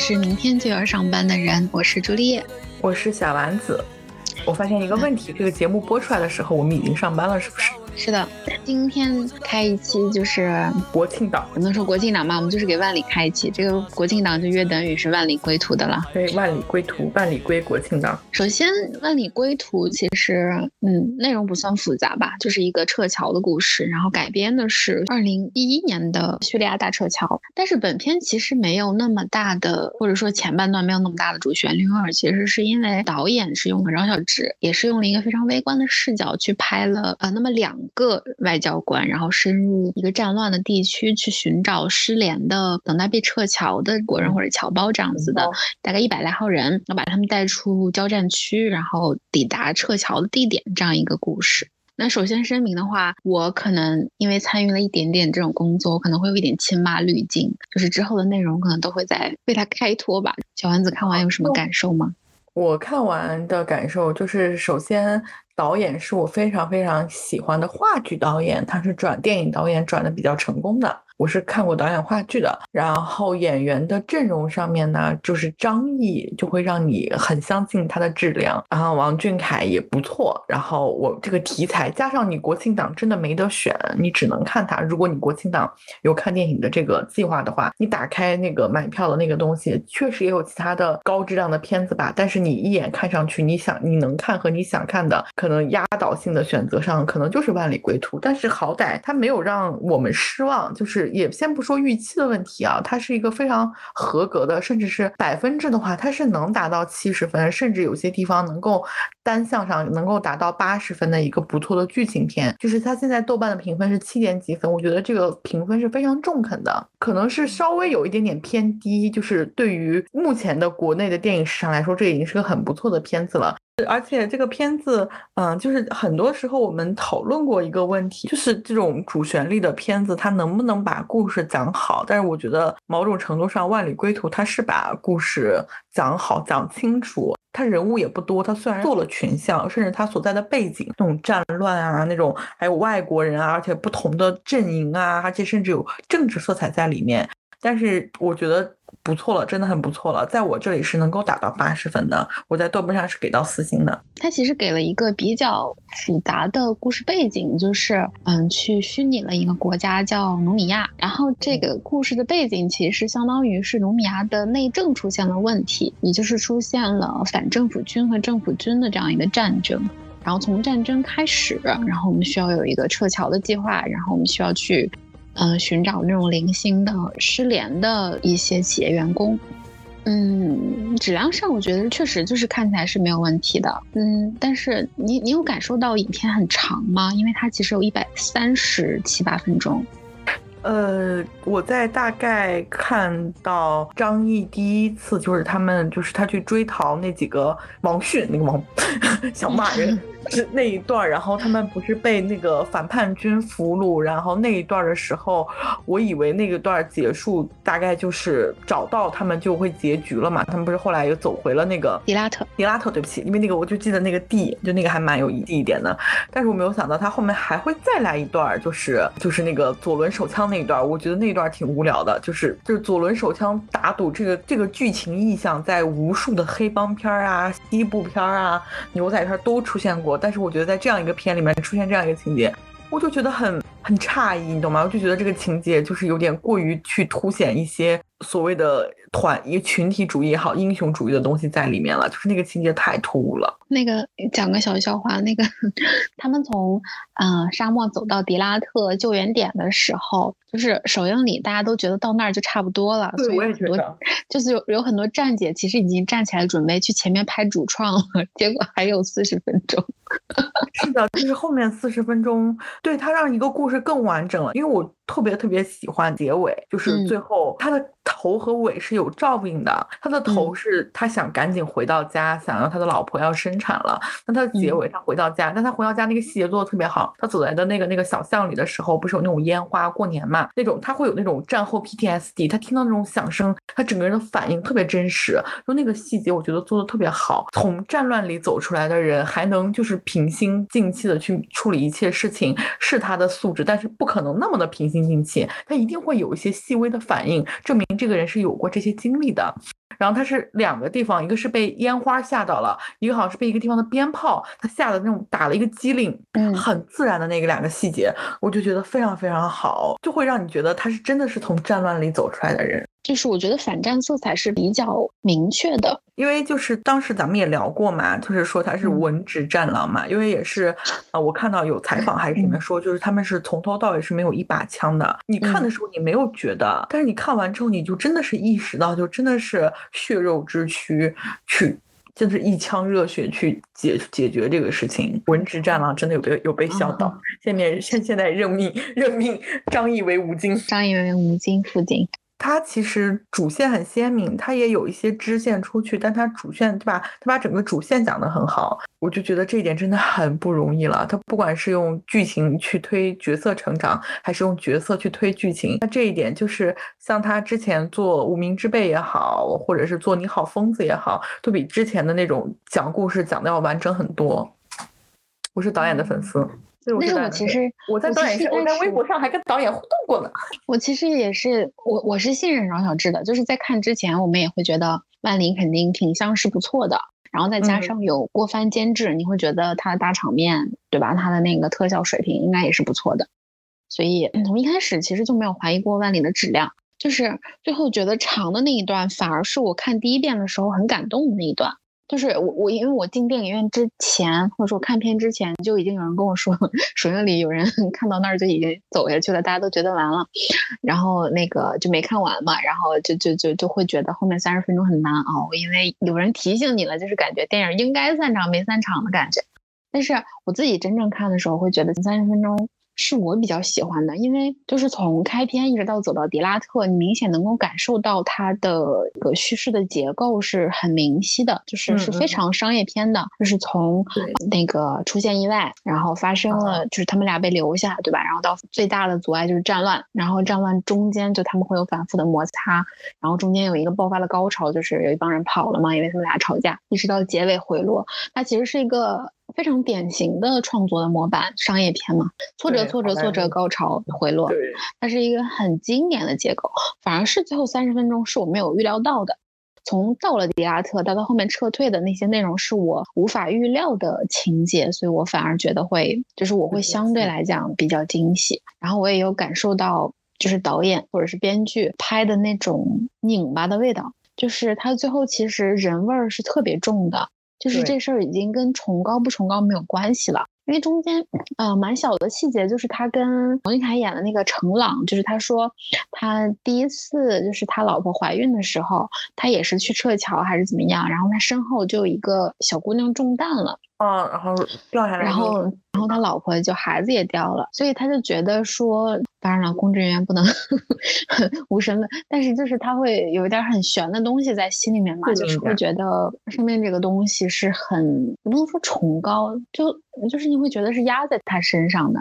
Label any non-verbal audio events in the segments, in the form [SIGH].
是明天就要上班的人，我是朱丽叶，我是小丸子。我发现一个问题，这个节目播出来的时候，我们已经上班了，是不是？是的，今天开一期就是国庆档，不能说国庆档嘛，我们就是给万里开一期。这个国庆档就约等于是万里归途的了。对，万里归途，万里归国庆档。首先，万里归途其实，嗯，内容不算复杂吧，就是一个撤侨的故事，然后改编的是二零一一年的叙利亚大撤侨。但是本片其实没有那么大的，或者说前半段没有那么大的主旋律味儿，其实是因为导演是用了饶小志，也是用了一个非常微观的视角去拍了呃那么两。个外交官，然后深入一个战乱的地区去寻找失联的、等待被撤侨的国人或者侨胞这样子的，大概一百来号人，要把他们带出交战区，然后抵达撤侨的地点这样一个故事。那首先声明的话，我可能因为参与了一点点这种工作，我可能会有一点亲妈滤镜，就是之后的内容可能都会在为他开脱吧。小丸子看完有什么感受吗？我看完的感受就是，首先。导演是我非常非常喜欢的话剧导演，他是转电影导演转的比较成功的。我是看过导演话剧的，然后演员的阵容上面呢，就是张译就会让你很相信他的质量，然后王俊凯也不错，然后我这个题材加上你国庆档真的没得选，你只能看他。如果你国庆档有看电影的这个计划的话，你打开那个买票的那个东西，确实也有其他的高质量的片子吧，但是你一眼看上去，你想你能看和你想看的，可能压倒性的选择上可能就是万里归途，但是好歹他没有让我们失望，就是。也先不说预期的问题啊，它是一个非常合格的，甚至是百分制的话，它是能达到七十分，甚至有些地方能够单项上能够达到八十分的一个不错的剧情片。就是它现在豆瓣的评分是七点几分，我觉得这个评分是非常中肯的，可能是稍微有一点点偏低，就是对于目前的国内的电影市场来说，这已经是个很不错的片子了。而且这个片子，嗯，就是很多时候我们讨论过一个问题，就是这种主旋律的片子，它能不能把故事讲好？但是我觉得某种程度上，《万里归途》它是把故事讲好、讲清楚。它人物也不多，它虽然做了群像，甚至它所在的背景那种战乱啊，那种还有外国人啊，而且不同的阵营啊，而且甚至有政治色彩在里面。但是我觉得不错了，真的很不错了，在我这里是能够打到八十分的，我在豆瓣上是给到四星的。它其实给了一个比较复杂的故事背景，就是嗯，去虚拟了一个国家叫努米亚，然后这个故事的背景其实相当于是努米亚的内政出现了问题，也就是出现了反政府军和政府军的这样一个战争，然后从战争开始，然后我们需要有一个撤侨的计划，然后我们需要去。嗯，寻找那种零星的失联的一些企业员工，嗯，质量上我觉得确实就是看起来是没有问题的，嗯，但是你你有感受到影片很长吗？因为它其实有一百三十七八分钟。呃，我在大概看到张译第一次就是他们就是他去追逃那几个王迅那个王 [LAUGHS] 想骂人是那一段，然后他们不是被那个反叛军俘虏，然后那一段的时候，我以为那个段结束大概就是找到他们就会结局了嘛，他们不是后来又走回了那个迪拉特，迪拉特，对不起，因为那个我就记得那个地，就那个还蛮有意义一点的，但是我没有想到他后面还会再来一段，就是就是那个左轮手枪。那一段我觉得那一段挺无聊的，就是就是左轮手枪打赌这个这个剧情意象在无数的黑帮片啊、西部片啊、牛仔片都出现过，但是我觉得在这样一个片里面出现这样一个情节，我就觉得很很诧异，你懂吗？我就觉得这个情节就是有点过于去凸显一些所谓的。团一个群体主义也好，英雄主义的东西在里面了，就是那个情节太突兀了。那个讲个小笑话，那个 [LAUGHS] 他们从嗯沙漠走到迪拉特救援点的时候，就是首映礼大家都觉得到那儿就差不多了，所以很多就是有有很多站姐其实已经站起来准备去前面拍主创了，[LAUGHS] 结果还有四十分钟。是的，就是后面四十分钟，对他让一个故事更完整了，因为我特别特别喜欢结尾，就是最后他的。头和尾是有照应的，他的头是他想赶紧回到家，想要他的老婆要生产了。那他的结尾，他回到家，但他回到家那个细节做的特别好。他走在的那个那个小巷里的时候，不是有那种烟花过年嘛？那种他会有那种战后 PTSD，他听到那种响声，他整个人的反应特别真实。就那个细节，我觉得做的特别好。从战乱里走出来的人，还能就是平心静气的去处理一切事情，是他的素质，但是不可能那么的平心静气，他一定会有一些细微的反应，证明这。个人是有过这些经历的，然后他是两个地方，一个是被烟花吓到了，一个好像是被一个地方的鞭炮他吓得那种打了一个机灵，嗯很自然的那个两个细节，我就觉得非常非常好，就会让你觉得他是真的是从战乱里走出来的人。就是我觉得反战色彩是比较明确的。因为就是当时咱们也聊过嘛，就是说他是嗯文职战狼嘛，因为也是，呃，我看到有采访还是里面说，就是他们是从头到尾是没有一把枪的。你看的时候你没有觉得，但是你看完之后你就真的是意识到，就真的是血肉之躯去。就是一腔热血去解解决这个事情，文职战狼真的有被有被笑到。下面现现在任命任命张译为吴京，张译为吴京副京。它其实主线很鲜明，它也有一些支线出去，但它主线对吧？它把整个主线讲得很好，我就觉得这一点真的很不容易了。它不管是用剧情去推角色成长，还是用角色去推剧情，那这一点就是像他之前做《无名之辈》也好，或者是做《你好，疯子》也好，都比之前的那种讲故事讲的要完整很多。我是导演的粉丝。但是我其实我在导演上，我在微博上还跟导演互动过呢。我其实也是，我我是信任饶晓志的，就是在看之前，我们也会觉得万林肯定品相是不错的，然后再加上有郭帆监制，你会觉得他的大场面，对吧？他的那个特效水平应该也是不错的，所以从一开始其实就没有怀疑过万里的质量，就是最后觉得长的那一段，反而是我看第一遍的时候很感动的那一段。就是我我因为我进电影院之前，或者说看片之前，就已经有人跟我说，[LAUGHS] 首映礼有人 [LAUGHS] 看到那儿就已经走下去了，大家都觉得完了，然后那个就没看完嘛，然后就就就就会觉得后面三十分钟很难熬，因为有人提醒你了，就是感觉电影应该散场没散场的感觉。但是我自己真正看的时候，会觉得三十分钟是我比较喜欢的，因为就是从开篇一直到走到迪拉特，你明显能够感受到它的一个叙事的结构是很明晰的，就是是非常商业片的，就是从那个出现意外，然后发生了，就是他们俩被留下，对吧？然后到最大的阻碍就是战乱，然后战乱中间就他们会有反复的摩擦，然后中间有一个爆发的高潮，就是有一帮人跑了嘛，因为他们俩吵架，一直到结尾回落，它其实是一个。非常典型的创作的模板，商业片嘛，挫折挫折挫折，高潮回落，它是一个很经典的结构。反而是最后三十分钟是我没有预料到的，从到了迪拉特到到后面撤退的那些内容是我无法预料的情节，所以我反而觉得会，就是我会相对来讲比较惊喜。然后我也有感受到，就是导演或者是编剧拍的那种拧巴的味道，就是他最后其实人味儿是特别重的。就是这事儿已经跟崇高不崇高没有关系了，因为中间，呃，蛮小的细节，就是他跟王俊凯演的那个程朗，就是他说他第一次就是他老婆怀孕的时候，他也是去撤侨还是怎么样，然后他身后就有一个小姑娘中弹了，啊，然后掉下来，然后然后他老婆就孩子也掉了，所以他就觉得说，当然了，公职人员不能 [LAUGHS] 无神论，但是就是他会有一点很悬的东西在心里面嘛，就是会觉得生命这个东西是很不能说崇高，就就是你会觉得是压在他身上的，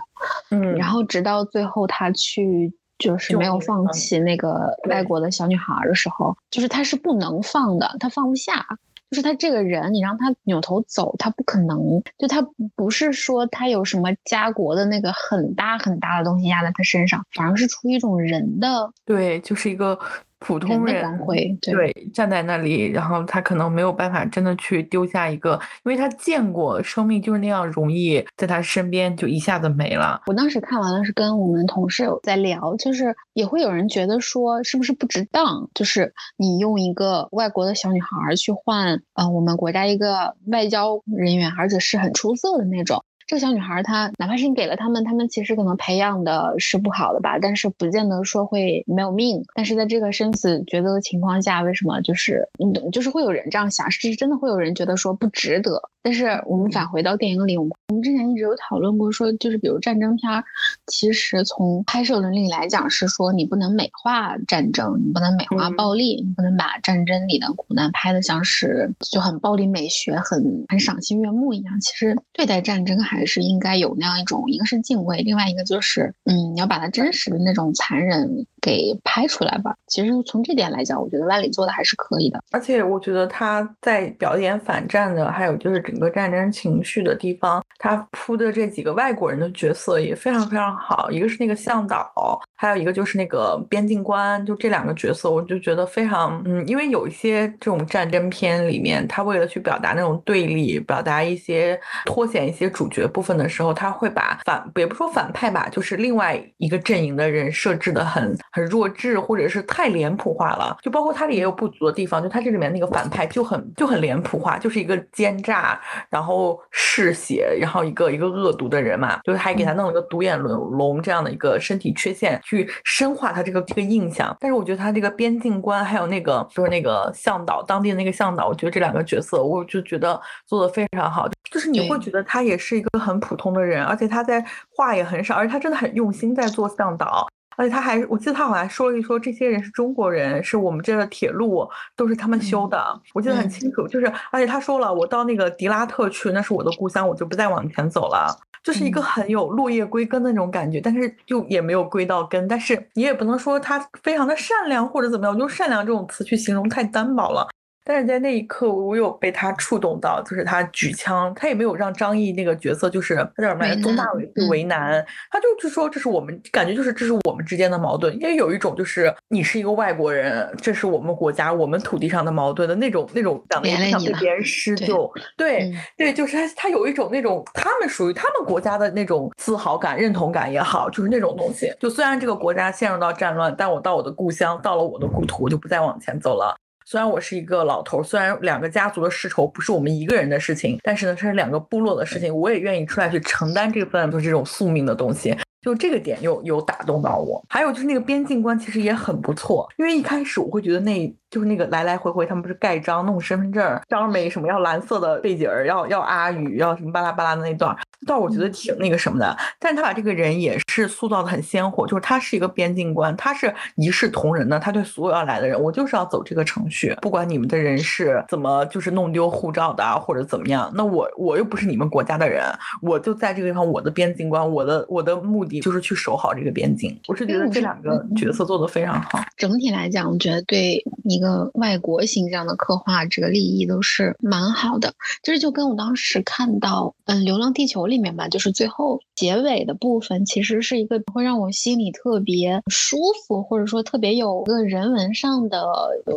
嗯，然后直到最后他去就是没有放弃那个外国的小女孩的时候，就是他是不能放的，他放不下。就是他这个人，你让他扭头走，他不可能。就他不是说他有什么家国的那个很大很大的东西压在他身上，反而是出于一种人的，对，就是一个普通人光辉，对，站在那里，然后他可能没有办法真的去丢下一个，因为他见过生命就是那样容易在他身边就一下子没了。我当时看完了是跟我们同事有在聊，就是也会有人觉得说是不是不值当，就是你用一个外国的小女孩去换。呃，我们国家一个外交人员，而且是很出色的那种。这个小女孩，她哪怕是你给了他们，他们其实可能培养的是不好的吧，但是不见得说会没有命。但是在这个生死抉择的情况下，为什么就是你懂，就是会有人这样想，是真的会有人觉得说不值得。但是我们返回到电影里，我们我们之前一直有讨论过，说就是比如战争片儿，其实从拍摄伦理来讲，是说你不能美化战争，你不能美化暴力，你不能把战争里的苦难拍的像是就很暴力美学、很很赏心悦目一样。其实对待战争还是应该有那样一种，一个是敬畏，另外一个就是嗯，你要把它真实的那种残忍给拍出来吧。其实从这点来讲，我觉得万里做的还是可以的。而且我觉得他在表演反战的，还有就是个战争情绪的地方，他铺的这几个外国人的角色也非常非常好。一个是那个向导，还有一个就是那个边境官，就这两个角色，我就觉得非常嗯，因为有一些这种战争片里面，他为了去表达那种对立，表达一些凸显一些主角部分的时候，他会把反也不说反派吧，就是另外一个阵营的人设置的很很弱智，或者是太脸谱化了。就包括他也有不足的地方，就他这里面那个反派就很就很脸谱化，就是一个奸诈，然后嗜血，然后一个一个恶毒的人嘛，就是还给他弄了个独眼龙龙这样的一个身体缺陷，去深化他这个这个印象。但是我觉得他这个边境官还有那个就是那个向导当地的那个向导，我觉得这两个角色，我就觉得做的非常好。就是你会觉得他也是一个很普通的人，而且他在话也很少，而且他真的很用心在做向导。而且他还，我记得他好像还说了一说，这些人是中国人，是我们这的铁路都是他们修的，我记得很清楚。就是，而且他说了，我到那个迪拉特去，那是我的故乡，我就不再往前走了，就是一个很有落叶归根的那种感觉。但是就也没有归到根，但是你也不能说他非常的善良或者怎么样，用善良这种词去形容太单薄了。但是在那一刻，我有被他触动到，就是他举枪，他也没有让张译那个角色，就是他叫什么，宗大伟去为难，他就就说这是我们感觉就是这是我们之间的矛盾，因为有一种就是你是一个外国人，这是我们国家我们土地上的矛盾的那种那种讲的不想被别人施救，对对，就是他他有一种那种他们属于他们国家的那种自豪感、认同感也好，就是那种东西。就虽然这个国家陷入到战乱，但我到我的故乡，到了我的故土，我就不再往前走了。虽然我是一个老头，虽然两个家族的世仇不是我们一个人的事情，但是呢，这是两个部落的事情，我也愿意出来去承担这份就是这种宿命的东西。就这个点有有打动到我。还有就是那个边境官其实也很不错，因为一开始我会觉得那就是那个来来回回他们不是盖章弄身份证，章没什么要蓝色的背景儿，要要阿宇，要什么巴拉巴拉的那段。倒我觉得挺那个什么的，但是他把这个人也是塑造的很鲜活，就是他是一个边境官，他是一视同仁的，他对所有要来的人，我就是要走这个程序，不管你们的人是怎么就是弄丢护照的啊或者怎么样，那我我又不是你们国家的人，我就在这个地方，我的边境官，我的我的目的就是去守好这个边境。我是觉得这两个角色做的非常好。整体来讲，我觉得对一个外国形象的刻画，这个立意都是蛮好的。就是就跟我当时看到，嗯，《流浪地球》。里面吧，就是最后结尾的部分，其实是一个会让我心里特别舒服，或者说特别有个人文上的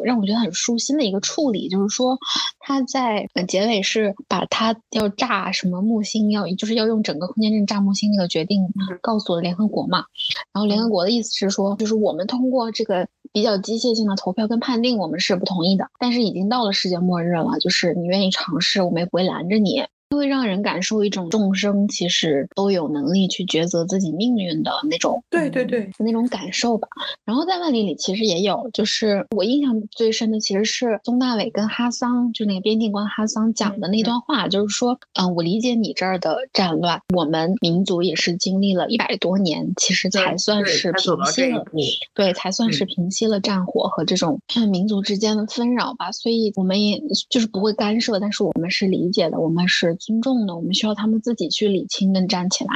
让我觉得很舒心的一个处理。就是说，他在结尾是把他要炸什么木星，要就是要用整个空间站炸木星那个决定告诉了联合国嘛。然后联合国的意思是说，就是我们通过这个比较机械性的投票跟判定，我们是不同意的。但是已经到了世界末日了，就是你愿意尝试，我们也不会拦着你。会让人感受一种众生其实都有能力去抉择自己命运的那种，对对对，那种感受吧。然后在万里里其实也有，就是我印象最深的其实是宗大伟跟哈桑，就那个边境官哈桑讲的那段话，就是说，嗯，我理解你这儿的战乱，我们民族也是经历了一百多年，其实才算是平息了，对，才算是平息了战火和这种民族之间的纷扰吧。所以我们也就是不会干涉，但是我们是理解的，我们是。尊重的，我们需要他们自己去理清跟站起来，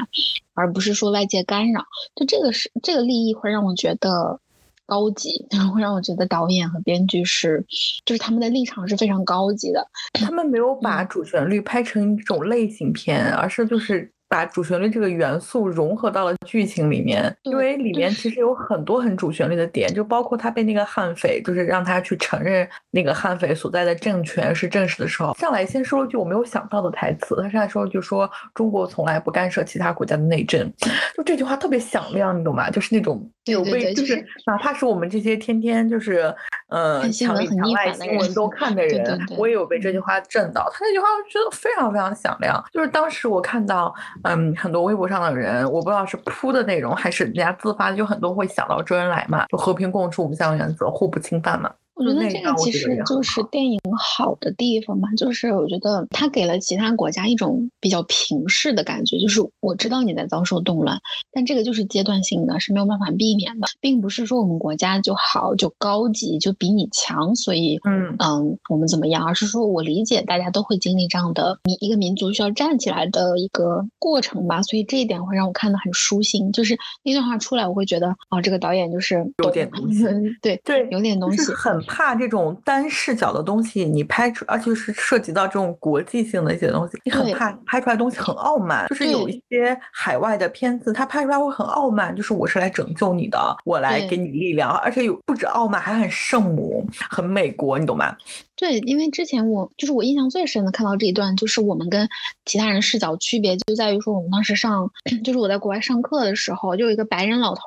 而不是说外界干扰。就这个是这个利益会让我觉得高级，然 [LAUGHS] 后会让我觉得导演和编剧是，就是他们的立场是非常高级的。他们没有把主旋律拍成一种类型片，而是就是。把主旋律这个元素融合到了剧情里面，因为里面其实有很多很主旋律的点，就包括他被那个悍匪，就是让他去承认那个悍匪所在的政权是正史的时候，上来先说了句我没有想到的台词，他上来说就说中国从来不干涉其他国家的内政，[SNIFFS] 就这句话特别响亮，你懂吗？就是那种有被，就是哪怕是我们这些天天就是呃墙里墙外新闻都看的人，我也有被这句话震到。他那句话我觉得非常非常响亮，就是当时我看到。嗯，很多微博上的人，我不知道是铺的内容还是人家自发的，就很多会想到周恩来嘛，就和平共处五项原则，互不侵犯嘛。我觉得这个其实就是电影好的地方吧，就是我觉得它给了其他国家一种比较平视的感觉，就是我知道你在遭受动乱，但这个就是阶段性的，是没有办法避免的，并不是说我们国家就好就高级就比你强，所以嗯。嗯我们怎么样，而是说我理解大家都会经历这样的民一个民族需要站起来的一个过程吧，所以这一点会让我看得很舒心，就是那段话出来，我会觉得哦这个导演就是有点东西，[LAUGHS] 对对，有点东西，很。怕这种单视角的东西，你拍出，而且是涉及到这种国际性的一些东西，你很怕拍出来东西很傲慢。就是有一些海外的片子，它拍出来会很傲慢，就是我是来拯救你的，我来给你力量，而且有不止傲慢，还很圣母，很美国，你懂吗？对，因为之前我就是我印象最深的看到这一段，就是我们跟其他人视角区别就在于说，我们当时上，[CLEARS THROAT] 就是我在国外上课的时候，就有一个白人老头，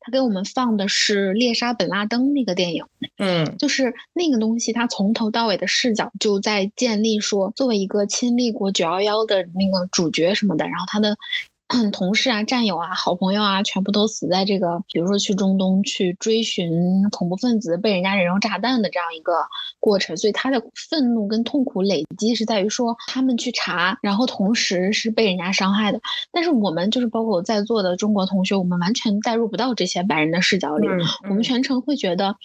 他给我们放的是猎杀本拉登那个电影，嗯，就是那个东西，他从头到尾的视角就在建立说，作为一个亲历过九幺幺的那个主角什么的，然后他的。[CLEARS THROAT] 同事啊、战友啊、好朋友啊，全部都死在这个，比如说去中东去追寻恐怖分子，被人家人肉炸弹的这样一个过程。所以他的愤怒跟痛苦累积是在于说，他们去查，然后同时是被人家伤害的。但是我们就是包括在座的中国同学，我们完全带入不到这些白人的视角里，我们全程会觉得，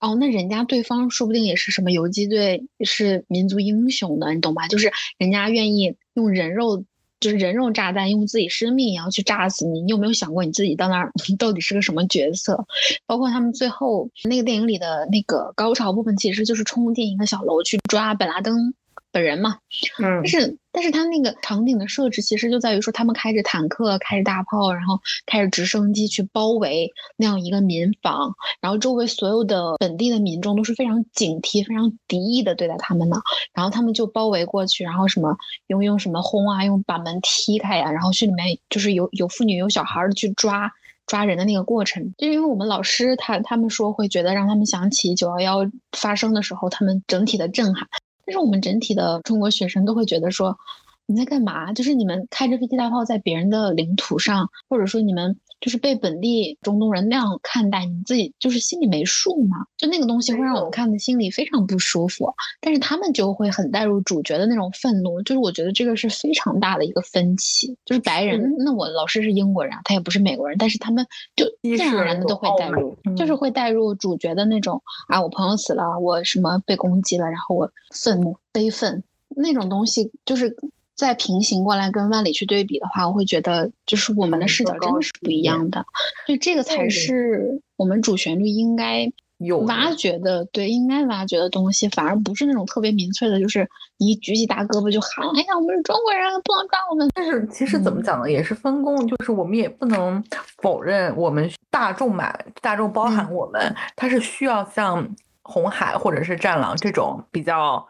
哦，那人家对方说不定也是什么游击队，是民族英雄的，你懂吧？就是人家愿意用人肉。就是人肉炸弹，用自己生命也要去炸死你。你有没有想过你自己到那儿 [LAUGHS] 到底是个什么角色？包括他们最后那个电影里的那个高潮部分，其实就是冲进一个小楼去抓本拉登。本人嘛，嗯，但是但是他那个场景的设置其实就在于说，他们开着坦克，开着大炮，然后开着直升机去包围那样一个民房，然后周围所有的本地的民众都是非常警惕、非常敌意的对待他们的，然后他们就包围过去，然后什么用用什么轰啊，用把门踢开呀，然后去里面就是有有妇女有小孩的去抓抓人的那个过程，就因为我们老师他他们说会觉得让他们想起九幺幺发生的时候，他们整体的震撼。但是我们整体的中国学生都会觉得说，你在干嘛？就是你们开着飞机大炮在别人的领土上，或者说你们就是被本地中东人那样看待，你自己就是心里没数吗？就那个东西会让我们看的心里非常不舒服。但是他们就会很带入主角的那种愤怒，就是我觉得这个是非常大的一个分歧。就是白人，那我老师是英国人，他也不是美国人，但是他们就自然而然的都会带入，就是会带入主角的那种啊，我朋友死了，我什么被攻击了，然后我愤怒、悲愤那种东西，就是再平行过来跟万里去对比的话，我会觉得就是我们的视角真的是不一样的，所以这个才是我们主旋律应该。有挖掘的，对，应该挖掘的东西，反而不是那种特别明确的，就是你举起大胳膊就喊，哎呀，我们是中国人，不能抓我们。但是其实怎么讲呢，也是分工，就是我们也不能否认，我们大众嘛，大众包含我们，它是需要像红海或者是战狼这种比较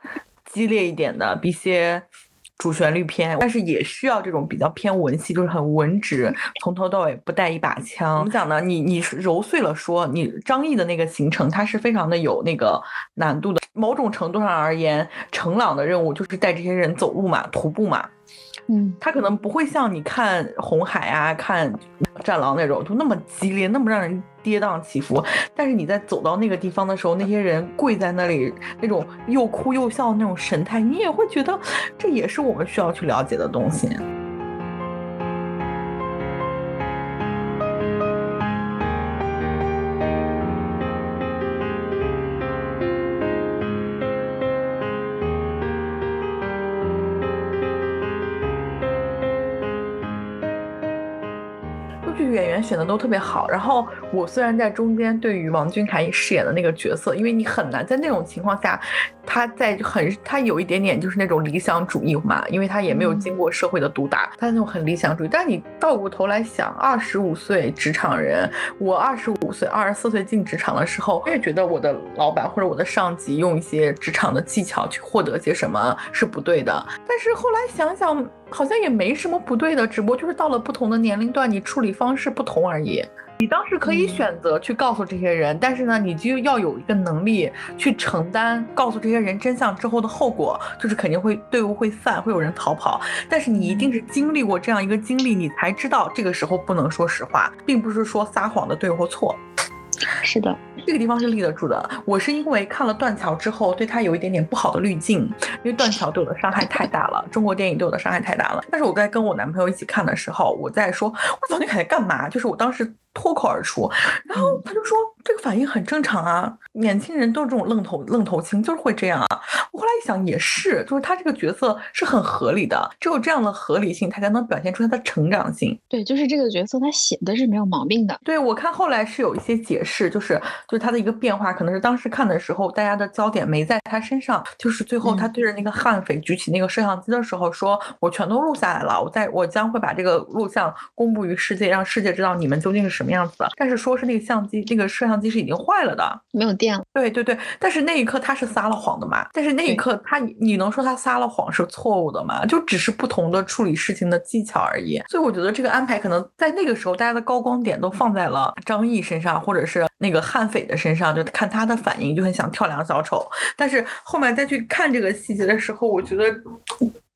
激烈一点的一些。主旋律片，但是也需要这种比较偏文戏，就是很文职，从头到尾不带一把枪。怎么讲呢？你你揉碎了说，你张译的那个行程，它是非常的有那个难度的。某种程度上而言，程朗的任务就是带这些人走路嘛，徒步嘛。嗯，他可能不会像你看红海啊、看战狼那种，就那么激烈，那么让人跌宕起伏。但是你在走到那个地方的时候，那些人跪在那里，那种又哭又笑的那种神态，你也会觉得这也是我们需要去了解的东西。选的都特别好，然后我虽然在中间对于王俊凯饰演的那个角色，因为你很难在那种情况下，他在很他有一点点就是那种理想主义嘛，因为他也没有经过社会的毒打，他那种很理想主义。但是你倒过头来想，二十五岁职场人，我二十五岁、二十四岁进职场的时候，我也觉得我的老板或者我的上级用一些职场的技巧去获得些什么是不对的。但是后来想想。好像也没什么不对的，只不过就是到了不同的年龄段，你处理方式不同而已。你当时可以选择去告诉这些人，但是呢，你就要有一个能力去承担告诉这些人真相之后的后果，就是肯定会队伍会散，会有人逃跑。但是你一定是经历过这样一个经历，你才知道这个时候不能说实话，并不是说撒谎的对或错。是的，这个地方是立得住的。我是因为看了断桥之后，对他有一点点不好的滤镜，因为断桥对我的伤害太大了，中国电影对我的伤害太大了。但是我在跟我男朋友一起看的时候，我在说，我王俊凯在干嘛？就是我当时脱口而出，然后他就说这个反应很正常啊，年轻人都是这种愣头愣头青，就是会这样啊。我后来一想也是，就是他这个角色是很合理的，只有这样的合理性，他才能表现出他的成长性。对，就是这个角色他写的是没有毛病的。对我看后来是有一些解释，就是就是他的一个变化，可能是当时看的时候大家的焦点没在他身上，就是最后他对着那个悍匪举起那个摄像机的时候，说我全都录下来了，我在我将会把这个录像公布于世界，让世界知道你们究竟是什么样子的。但是说是那个相机，那个摄像机是已经坏了的，没有电了。对对对，但是那一刻他是撒了谎的嘛？但是那一刻他，你能说他撒了谎是错误的吗？就只是不同的处理事情的技巧而已。所以我觉得这个安排可能在那个时候，大家的高光点都放在了张译身上，或者是那个悍匪的身上，就看他的反应，就很想跳梁小丑。但是后面再去看这个细节的时候，我觉得。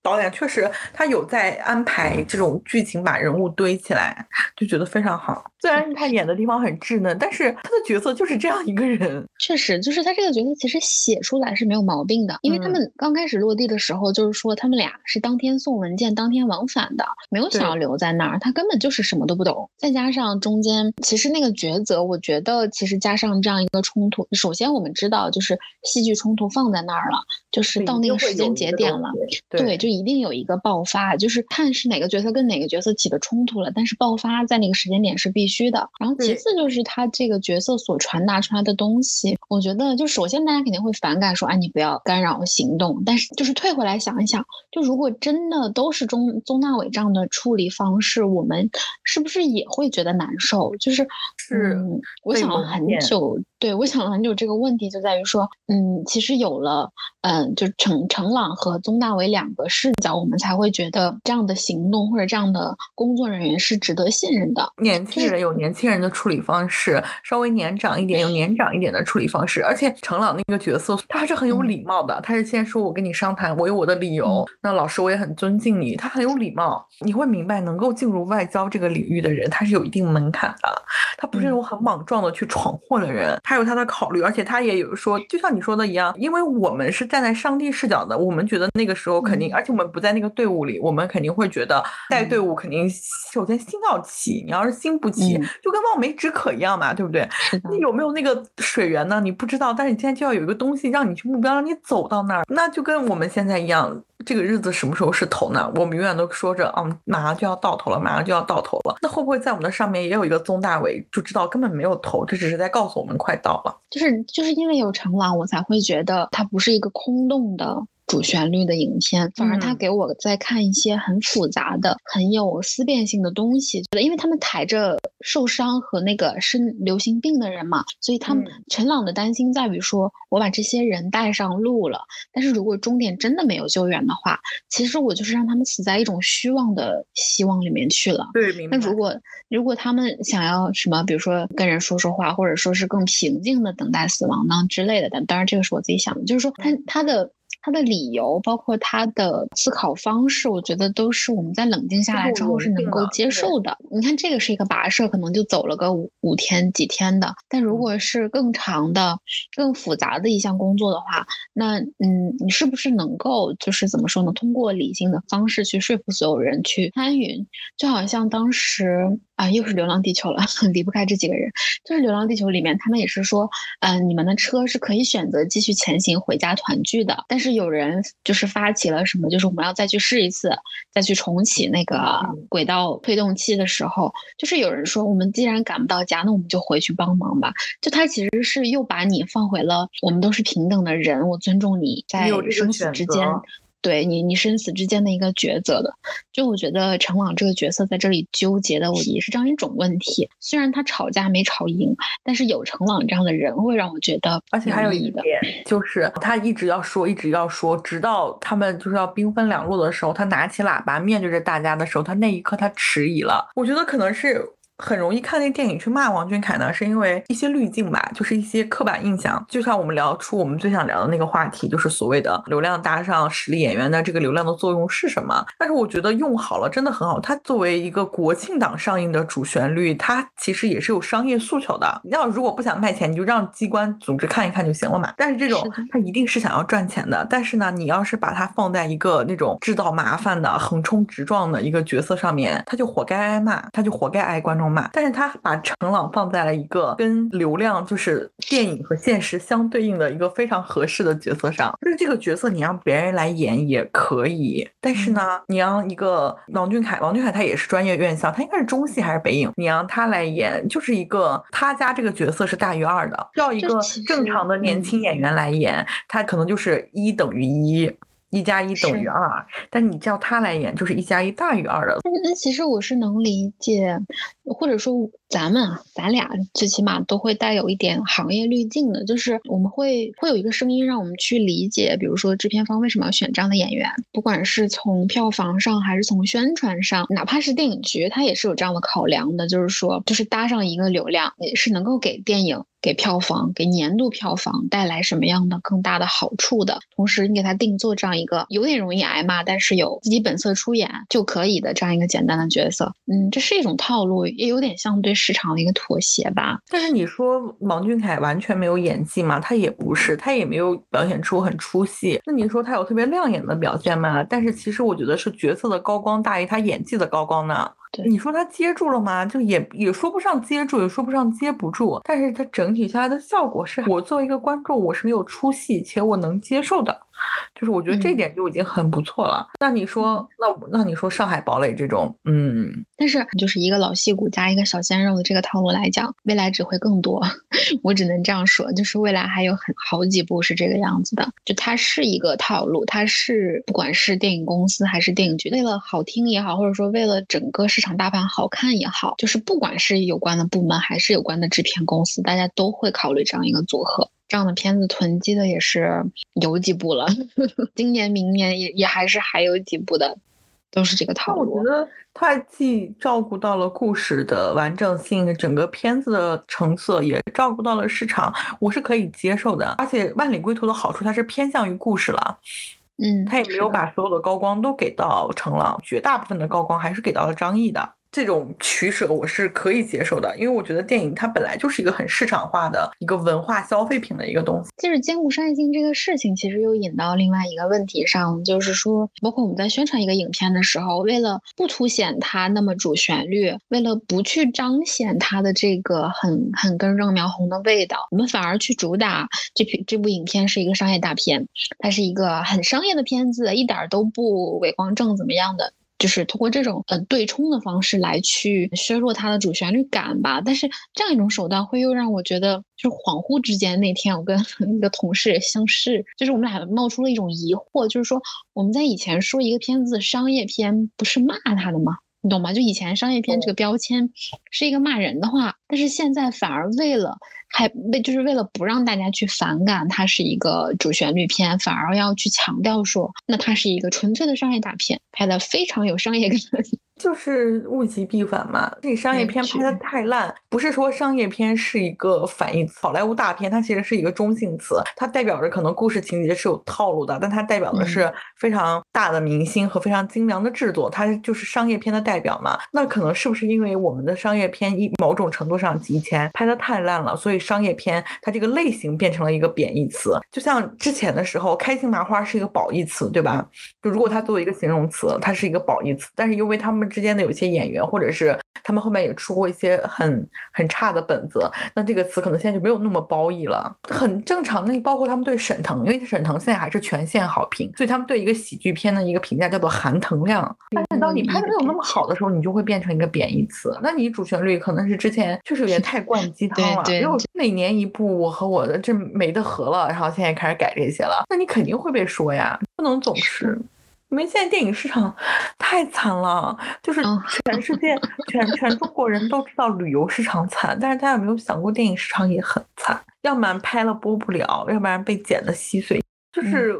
导演确实，他有在安排这种剧情，把人物堆起来，就觉得非常好。虽然他演的地方很稚嫩，但是他的角色就是这样一个人。确实，就是他这个角色其实写出来是没有毛病的，因为他们刚开始落地的时候，就是说他们俩是当天送文件，当天往返的，没有想要留在那儿。他根本就是什么都不懂。再加上中间，其实那个抉择，我觉得其实加上这样一个冲突，首先我们知道就是戏剧冲突放在那儿了，就是到那个时间节点了，对，就。一定有一个爆发，就是看是哪个角色跟哪个角色起的冲突了，但是爆发在那个时间点是必须的。然后其次就是他这个角色所传达出来的东西，我觉得就首先大家肯定会反感说，哎，你不要干扰行动。但是就是退回来想一想，就如果真的都是宗宗大伟这样的处理方式，我们是不是也会觉得难受？就是是，我想了很久。对，我想了很久，这个问题就在于说，嗯，其实有了，嗯，就程程朗和宗大伟两个视角，我们才会觉得这样的行动或者这样的工作人员是值得信任的。年轻人有年轻人的处理方式，稍微年长一点有年长一点的处理方式，而且程朗那个角色他还是很有礼貌的，他是先说我跟你商谈，我有我的理由。那老师我也很尊敬你，他很有礼貌。你会明白，能够进入外交这个领域的人，他是有一定门槛的，他不是那种很莽撞的去闯祸的人。他有他的考虑，而且他也有说，就像你说的一样，因为我们是站在上帝视角的，我们觉得那个时候肯定，而且我们不在那个队伍里，我们肯定会觉得带队伍肯定首先心要齐，你要是心不齐，就跟望梅止渴一样嘛，对不对？你有没有那个水源呢？你不知道，但是你现在就要有一个东西让你去目标，让你走到那儿，那就跟我们现在一样。这个日子什么时候是头呢？我们永远都说着，嗯，马上就要到头了，马上就要到头了。那会不会在我们的上面也有一个宗大伟，就知道根本没有头，这只是在告诉我们快到了。就是就是因为有成朗，我才会觉得它不是一个空洞的。主旋律的影片，反而他给我在看一些很复杂的、很有思辨性的东西。觉得，因为他们抬着受伤和那个生流行病的人嘛，所以他们陈朗的担心在于说，我把这些人带上路了，但是如果终点真的没有救援的话，其实我就是让他们死在一种虚妄的希望里面去了。对，那如果如果他们想要什么，比如说跟人说说话，或者说是更平静的等待死亡呢之类的，但当然这个是我自己想的，就是说他他的。他的理由，包括他的思考方式，我觉得都是我们在冷静下来之后是能够接受的。你看，这个是一个跋涉，可能就走了个五五天几天的。但如果是更长的、更复杂的一项工作的话，那嗯，你是不是能够就是怎么说呢？通过理性的方式去说服所有人去参与？就好像当时。啊，又是《流浪地球》了，[LAUGHS] 离不开这几个人。就是《流浪地球》里面，他们也是说，嗯，你们的车是可以选择继续前行回家团聚的。但是有人就是发起了什么，就是我们要再去试一次，再去重启那个轨道推动器的时候，就是有人说，我们既然赶不到家，那我们就回去帮忙吧。就他其实是又把你放回了我们都是平等的人，我尊重你在生死之间。对你，你生死之间的一个抉择的，就我觉得程朗这个角色在这里纠结的，我也是这样一种问题。虽然他吵架没吵赢，但是有程朗这样的人会让我觉得，而且还有一点就是他一直要说，一直要说，直到他们就是要兵分两路的时候，他拿起喇叭面对着大家的时候，他那一刻他迟疑了。我觉得可能是。很容易看那电影去骂王俊凯呢，是因为一些滤镜吧，就是一些刻板印象。就像我们聊出我们最想聊的那个话题，就是所谓的流量搭上实力演员的这个流量的作用是什么？但是我觉得用好了真的很好。它作为一个国庆档上映的主旋律，它其实也是有商业诉求的。你要如果不想卖钱，你就让机关组织看一看就行了嘛。但是这种它一定是想要赚钱的。但是呢，你要是把它放在一个那种制造麻烦的横冲直撞的一个角色上面，他就活该挨骂，他就活该挨观众。但是他把程朗放在了一个跟流量就是电影和现实相对应的一个非常合适的角色上。就是这个角色你让别人来演也可以，但是呢，你让一个王俊凯，王俊凯他也是专业院校，他应该是中戏还是北影，你让他来演，就是一个他家这个角色是大于二的，要一个正常的年轻演员来演，他可能就是一等于一。一加一等于二，但你叫他来演，就是一加一大于二的。那其实我是能理解，或者说咱们啊，咱俩最起码都会带有一点行业滤镜的，就是我们会会有一个声音让我们去理解，比如说制片方为什么要选这样的演员，不管是从票房上还是从宣传上，哪怕是电影局，它也是有这样的考量的，就是说，就是搭上一个流量，也是能够给电影。给票房，给年度票房带来什么样的更大的好处的同时，你给他定做这样一个有点容易挨骂，但是有自己本色出演就可以的这样一个简单的角色，嗯，这是一种套路，也有点像对市场的一个妥协吧。但是你说王俊凯完全没有演技吗？他也不是，他也没有表现出很出戏。那你说他有特别亮眼的表现吗？但是其实我觉得是角色的高光大于他演技的高光呢。你说他接住了吗？就也也说不上接住，也说不上接不住。但是他整体下来的效果是，我作为一个观众，我是没有出戏且我能接受的。就是我觉得这点就已经很不错了。那你说，那那你说上海堡垒这种，嗯，但是就是一个老戏骨加一个小鲜肉的这个套路来讲，未来只会更多。[LAUGHS] 我只能这样说，就是未来还有很好几部是这个样子的。就它是一个套路，它是不管是电影公司还是电影局，为了好听也好，或者说为了整个市场大盘好看也好，就是不管是有关的部门还是有关的制片公司，大家都会考虑这样一个组合。这样的片子囤积的也是有几部了，[LAUGHS] 今年、明年也也还是还有几部的，都是这个套路。我觉得它既照顾到了故事的完整性，整个片子的成色也照顾到了市场，我是可以接受的。而且《万里归途》的好处，它是偏向于故事了，嗯，它也没有把所有的高光都给到程朗，绝大部分的高光还是给到了张译的。这种取舍我是可以接受的，因为我觉得电影它本来就是一个很市场化的一个文化消费品的一个东西。就是兼顾商业性这个事情，其实又引到另外一个问题上，就是说，包括我们在宣传一个影片的时候，为了不凸显它那么主旋律，为了不去彰显它的这个很很根正苗红的味道，我们反而去主打这这部影片是一个商业大片，它是一个很商业的片子，一点都不伪光正怎么样的。就是通过这种呃对冲的方式来去削弱它的主旋律感吧，但是这样一种手段会又让我觉得，就是恍惚之间那天我跟 [LAUGHS] 一个同事相视，就是我们俩冒出了一种疑惑，就是说我们在以前说一个片子商业片不是骂他的吗？你懂吗？就以前商业片这个标签是一个骂人的话，但是现在反而为了还为就是为了不让大家去反感它是一个主旋律片，反而要去强调说，那它是一个纯粹的商业大片，拍的非常有商业感。[LAUGHS] 就是物极必反嘛，这商业片拍的太烂，不是说商业片是一个反义词，好莱坞大片它其实是一个中性词，它代表着可能故事情节是有套路的，但它代表的是非常大的明星和非常精良的制作，它就是商业片的代表嘛。那可能是不是因为我们的商业片一某种程度上以前拍的太烂了，所以商业片它这个类型变成了一个贬义词？就像之前的时候，开心麻花是一个褒义词，对吧？就如果它作为一个形容词，它是一个褒义词，但是因为他们。之间的有些演员，或者是他们后面也出过一些很很差的本子，那这个词可能现在就没有那么褒义了，很正常。那包括他们对沈腾，因为沈腾现在还是全线好评，所以他们对一个喜剧片的一个评价叫做含腾量。但是当你拍的没有那么好的时候，你就会变成一个贬义词。那你主旋律可能是之前确实有点太灌鸡汤了，因为每年一部，我和我的这没得合了，然后现在开始改这些了，那你肯定会被说呀，不能总是。因为现在电影市场 [LAUGHS] 太惨了，就是全世界全全中国人都知道旅游市场惨，但是大家有没有想过电影市场也很惨？要不然拍了播不了，要不然被剪的稀碎。就是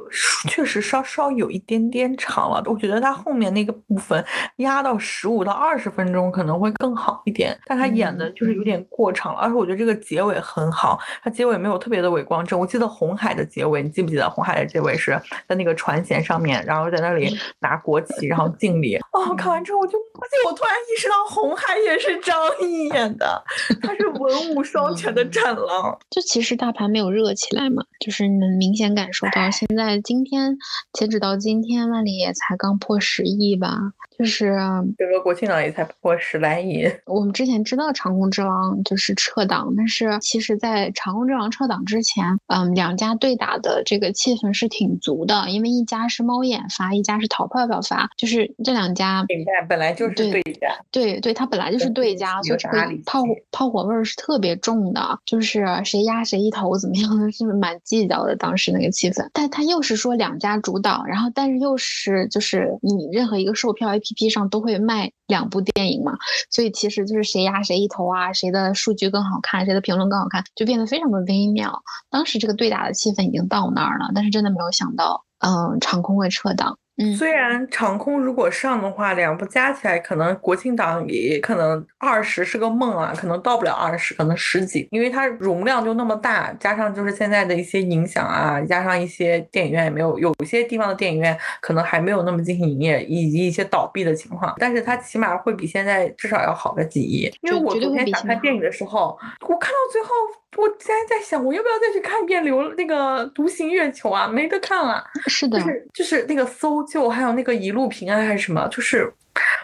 确实稍稍有一点点长了，我觉得他后面那个部分压到十五到二十分钟可能会更好一点，但他演的就是有点过长了，而且我觉得这个结尾很好，他结尾没有特别的伪光正。我记得红海的结尾，你记不记得红海的结尾是在那个船舷上面，然后在那里拿国旗，然后敬礼。[LAUGHS] 哦，看完之后我就，发现我突然意识到红海也是张译演的，他是文武双全的战狼。[LAUGHS] 就其实大盘没有热起来嘛，就是能明显感受到。现在，今天截止到今天，万里也才刚破十亿吧。就是这个国庆档也才破十来亿。我们之前知道《长空之王》就是撤档，但是其实，在《长空之王》撤档之前，嗯，两家对打的这个气氛是挺足的，因为一家是猫眼发，一家是淘票票发，就是这两家。明白，本来就是对家。对对，它本来就是对家，所以这个炮炮火味儿是特别重的，就是谁压谁一头怎么样的，[LAUGHS] 是蛮计较的。当时那个气氛，但他又是说两家主导，然后但是又是就是你任何一个售票 A。P P 上都会卖两部电影嘛，所以其实就是谁压谁一头啊，谁的数据更好看，谁的评论更好看，就变得非常的微妙。当时这个对打的气氛已经到那儿了，但是真的没有想到，嗯，场控会撤档。虽然长空如果上的话，两部加起来可能国庆档也可能二十是个梦啊，可能到不了二十，可能十几，因为它容量就那么大，加上就是现在的一些影响啊，加上一些电影院也没有，有一些地方的电影院可能还没有那么进行营业，以及一些倒闭的情况，但是它起码会比现在至少要好个几亿。因为我昨天想看电影的时候，我看到最后。我现在在想，我要不要再去看一遍《流那个独行月球》啊？没得看了。是的，就是就是那个搜救，还有那个一路平安还是什么，就是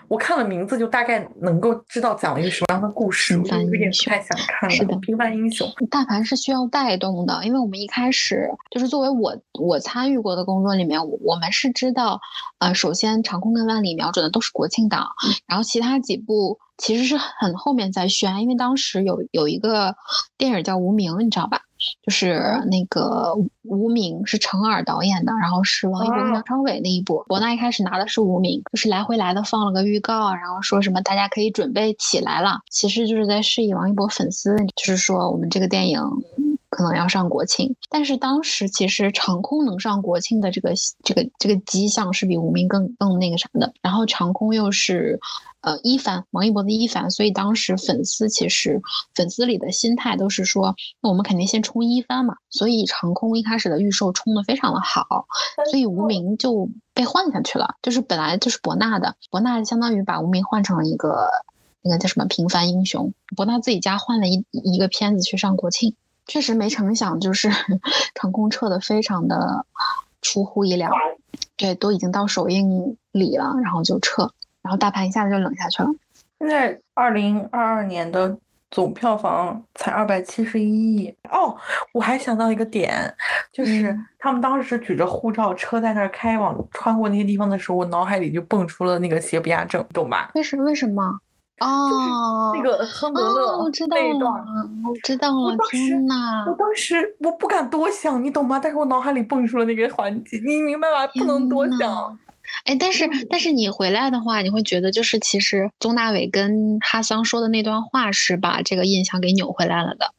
我看了名字就大概能够知道讲了一个什么样的故事。我有点不，太想看了。是的，平凡英雄。大盘是需要带动的，因为我们一开始就是作为我我参与过的工作里面，我们是知道，呃，首先长空跟万里瞄准的都是国庆档，然后其他几部。其实是很后面再宣，因为当时有有一个电影叫《无名》，你知道吧？就是那个《无名》是程耳导演的，然后是王一博跟梁朝伟那一部。博纳一开始拿的是《无名》，就是来回来的放了个预告，然后说什么大家可以准备起来了，其实就是在示意王一博粉丝，就是说我们这个电影可能要上国庆。但是当时其实长空能上国庆的这个这个这个迹象是比《无名》更更那个啥的，然后长空又是。呃，一凡，王一博的一凡，所以当时粉丝其实粉丝里的心态都是说，那我们肯定先冲一番嘛。所以长空一开始的预售冲的非常的好，所以无名就被换下去了。就是本来就是博纳的，博纳相当于把无名换成了一个那个叫什么平凡英雄。博纳自己家换了一一个片子去上国庆，确实没成想就是 [LAUGHS] 长空撤的非常的出乎意料，对，都已经到首映礼了，然后就撤。然后大盘一下子就冷下去了。现在二零二二年的总票房才二百七十一亿哦。我还想到一个点，就是他们当时举着护照车在那儿开往穿过那些地方的时候，我脑海里就蹦出了那个邪不压正，懂吧？为什为什么？哦，那个亨德勒那一段，我知道了。天呐，我当时我不敢多想，你懂吗？但是我脑海里蹦出了那个环节，你明白吧？不能多想。哎，但是但是你回来的话，你会觉得就是其实宗大伟跟哈桑说的那段话是把这个印象给扭回来了的，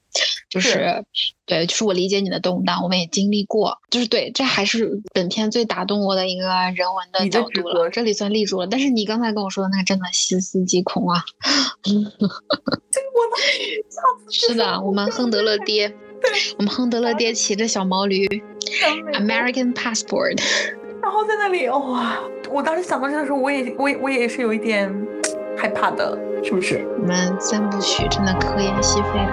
就是对，就是我理解你的动荡，我们也经历过，就是对，这还是本片最打动我的一个人文的角度了，这里算立住了。但是你刚才跟我说的那个真的细思极恐啊！[LAUGHS] 是的，我们亨德勒爹，[LAUGHS] 我们亨德勒爹骑着小毛驴，American passport。然后在那里，哇！我当时想到这的时候，我也，我，我也是有一点害怕的，是不是？你们三部曲真的科研戏费啊！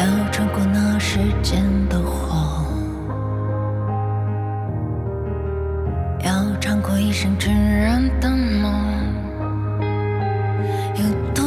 要穿过那时间的火，要穿过一生炙热的梦。有多